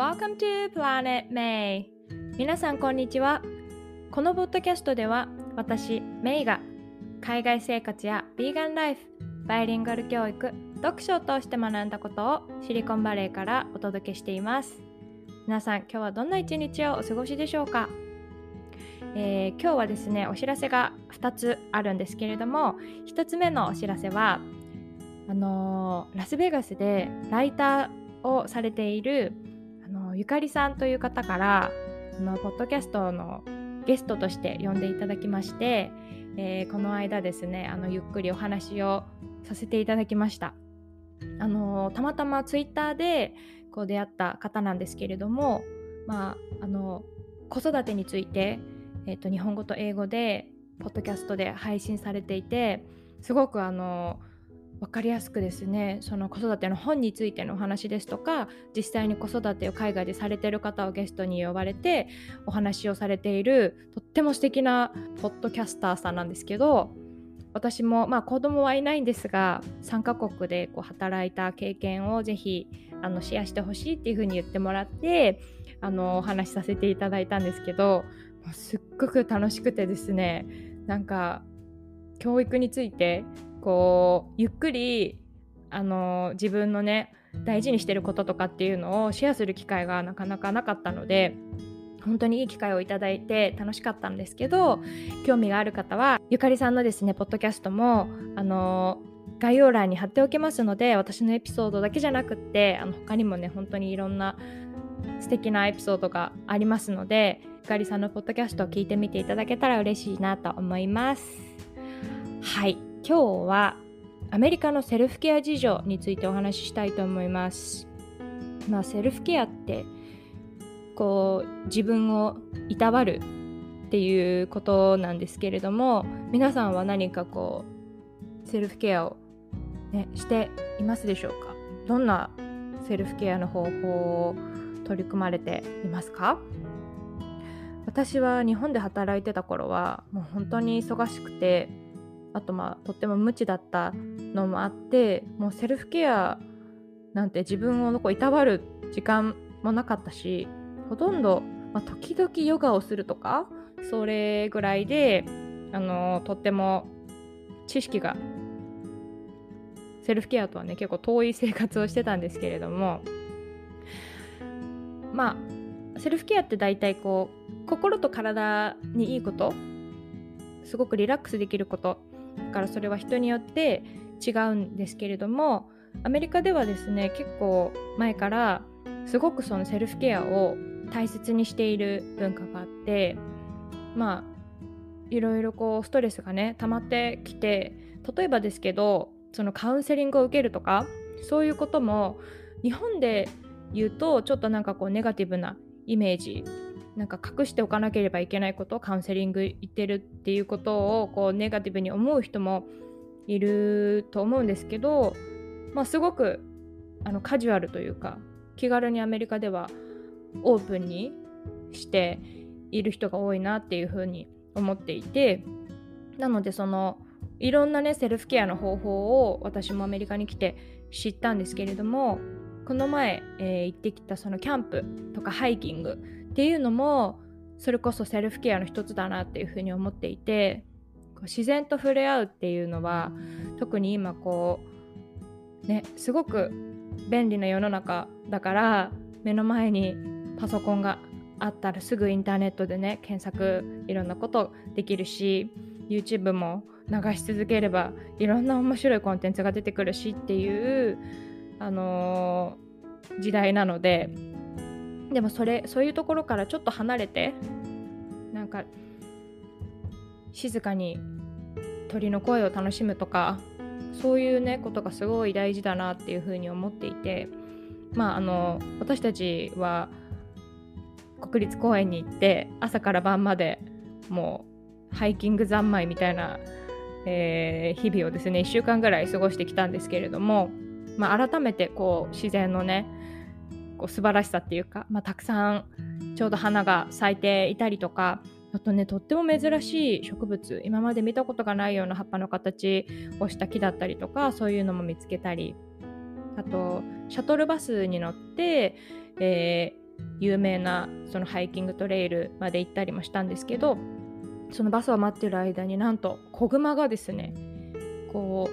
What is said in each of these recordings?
Welcome to Planet May. 皆さんこんにちは。このポッドキャストでは私メイが海外生活やビーガンライフバイリンガル教育読書を通して学んだことをシリコンバレーからお届けしています。皆さん今日はどんな一日をお過ごしでしょうか？えー、今日はですねお知らせが2つあるんですけれども1つ目のお知らせはあのー、ラスベガスでライターをされているゆかりさんという方からあのポッドキャストのゲストとして呼んでいただきまして、えー、この間ですねあのゆっくりお話をさせていただきました。あのたまたまツイッターでこう出会った方なんですけれども、まあ、あの子育てについてえーと、日本語と英語でポッドキャストで配信されていてすごくあの分かりやすくですねその子育ての本についてのお話ですとか実際に子育てを海外でされてる方をゲストに呼ばれてお話をされているとっても素敵なポッドキャスターさんなんですけど私もまあ子供はいないんですが3カ国でこう働いた経験をぜひあのシェアしてほしいっていうふうに言ってもらってあのお話しさせていただいたんですけどすっごく楽しくてですねなんか教育についてこうゆっくりあの自分のね大事にしてることとかっていうのをシェアする機会がなかなかなかったので本当にいい機会をいただいて楽しかったんですけど興味がある方はゆかりさんのですねポッドキャストもあの概要欄に貼っておきますので私のエピソードだけじゃなくってあの他にもね本当にいろんな素敵なエピソードがありますのでゆかりさんのポッドキャストを聞いてみていただけたら嬉しいなと思います。はい。今日はアメリカのセルフケア事情についてお話ししたいと思います。まあセルフケアってこう自分をいたわるっていうことなんですけれども皆さんは何かこうセルフケアを、ね、していますでしょうか？どんなセルフケアの方法を取り組まれていますか？私は日本で働いてた頃はもう本当に忙しくてあとまあとっても無知だったのもあってもうセルフケアなんて自分をこういたわる時間もなかったしほとんど、まあ、時々ヨガをするとかそれぐらいであのとっても知識がセルフケアとはね結構遠い生活をしてたんですけれどもまあセルフケアって大体こう心と体にいいことすごくリラックスできることだからそれは人によって違うんですけれどもアメリカではですね結構前からすごくそのセルフケアを大切にしている文化があってまあいろいろこうストレスがね溜まってきて例えばですけどそのカウンセリングを受けるとかそういうことも日本で言うとちょっとなんかこうネガティブなイメージなんか隠しておかなければいけないことをカウンセリング行ってるっていうことをこうネガティブに思う人もいると思うんですけど、まあ、すごくあのカジュアルというか気軽にアメリカではオープンにしている人が多いなっていうふうに思っていてなのでそのいろんなねセルフケアの方法を私もアメリカに来て知ったんですけれどもこの前、えー、行ってきたそのキャンプとかハイキングっていうのもそれこそセルフケアの一つだなっていうふうに思っていて自然と触れ合うっていうのは特に今こうねすごく便利な世の中だから目の前にパソコンがあったらすぐインターネットでね検索いろんなことできるし YouTube も流し続ければいろんな面白いコンテンツが出てくるしっていうあのー、時代なのででもそれそういうところからちょっと離れてなんか静かに鳥の声を楽しむとかそういうねことがすごい大事だなっていうふうに思っていてまああの私たちは国立公園に行って朝から晩までもうハイキング三昧みたいな、えー、日々をですね1週間ぐらい過ごしてきたんですけれどもまあ、改めてこう自然のねこう素晴らしさっていうか、まあ、たくさんちょうど花が咲いていたりとかあとねとっても珍しい植物今まで見たことがないような葉っぱの形をした木だったりとかそういうのも見つけたりあとシャトルバスに乗って、え有名なそのハイキングトレイルまで行ったりもしたんですけどそのバスを待ってる間になんと子グマがですねこ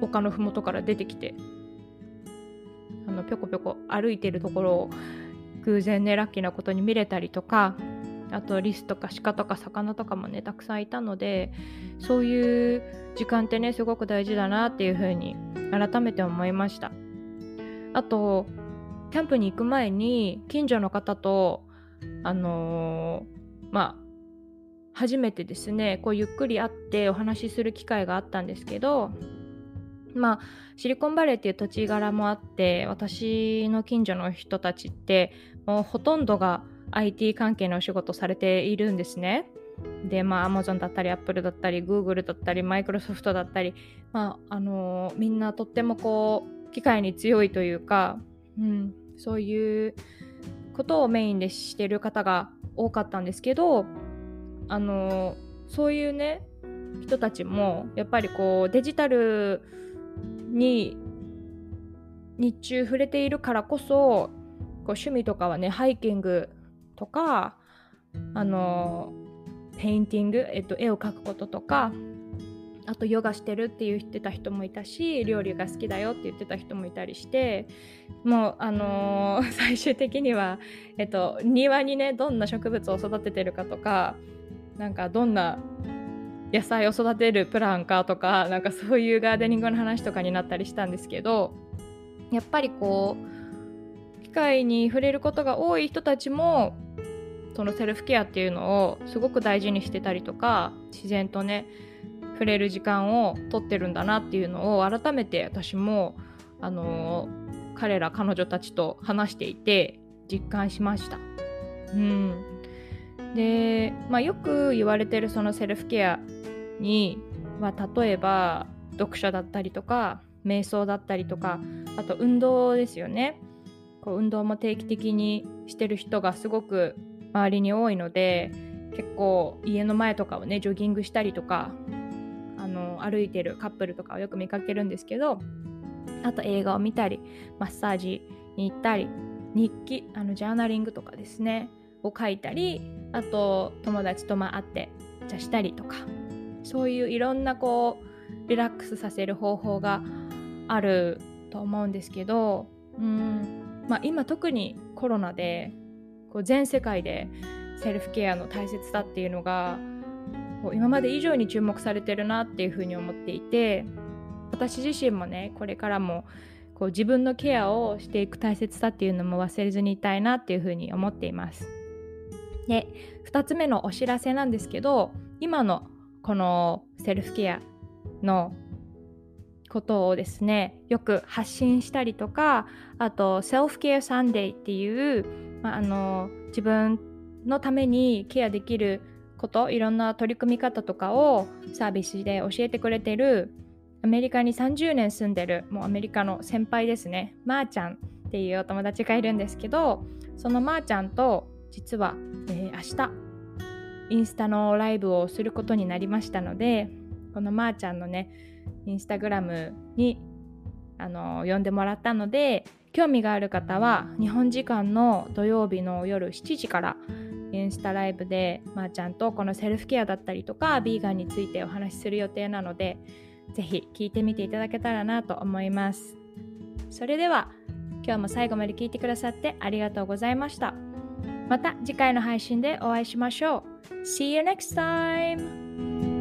う丘の麓から出てきてのぴょこぴょこ歩いてるところを偶然ねラッキーなことに見れたりとかあとリスとか鹿とか魚とかもねたくさんいたのでそういう時間ってねすごく大事だなっていうふうに改めて思いました。あとキャンプに行く前に近所の方とあのー、まあ初めてですねこうゆっくり会ってお話しする機会があったんですけどまあシリコンバレーっていう土地柄もあって私の近所の人たちってもうほとんどが IT 関係のお仕事されているんですね。でまあ Amazon だったり Apple だったり Google だったり Microsoft だったり、まああのー、みんなとってもこう機械に強いというか、うん、そういうことをメインでしてる方が多かったんですけどあのそういうね人たちもやっぱりこうデジタルに日中触れているからこそこう趣味とかはねハイキングとかあの painting、えっと、絵を描くこととかあとヨガしてるって言ってた人もいたし料理が好きだよって言ってた人もいたりしてもうあのー、最終的には、えっと、庭にねどんな植物を育ててるかとかなんかどんな野菜を育てるプランかとかなんかそういうガーデニングの話とかになったりしたんですけどやっぱりこう機械に触れることが多い人たちもそのセルフケアっていうのをすごく大事にしてたりとか自然とね触れる時間を取ってるんだなっていうのを改めて私もあの彼ら彼女たちと話していて実感しました。うん、で、まあ、よく言われてるそのセルフケアには例えば読書だったりとか瞑想だったりとかあと運動ですよね。こう運動も定期的にしてる人がすごく周りに多いので結構家の前とかをねジョギングしたりとかあの歩いてるカップルとかをよく見かけるんですけどあと映画を見たりマッサージに行ったり日記あのジャーナリングとかですね。を書いたりあと友達とまあ会ってお茶したりとかそういういろんなこうリラックスさせる方法があると思うんですけどうん、まあ、今特にコロナでこう全世界でセルフケアの大切さっていうのがこう今まで以上に注目されてるなっていうふうに思っていて私自身もねこれからもこう自分のケアをしていく大切さっていうのも忘れずにいたいなっていうふうに思っています。で2つ目のお知らせなんですけど今のこのセルフケアのことをですねよく発信したりとかあとセルフケアサンデーっていう、まあ、あの自分のためにケアできることいろんな取り組み方とかをサービスで教えてくれてるアメリカに30年住んでるもうアメリカの先輩ですねまー、ちゃんっていうお友達がいるんですけどそのまーちゃんと実は、えー、明日インスタのライブをすることになりましたのでこのまーちゃんのねインスタグラムにあの呼んでもらったので興味がある方は日本時間の土曜日の夜7時からインスタライブでまー、あ、ちゃんとこのセルフケアだったりとかビーガンについてお話しする予定なのでぜひ聞いてみていただけたらなと思います。それでは今日も最後まで聞いてくださってありがとうございました。また次回の配信でお会いしましょう See you next time!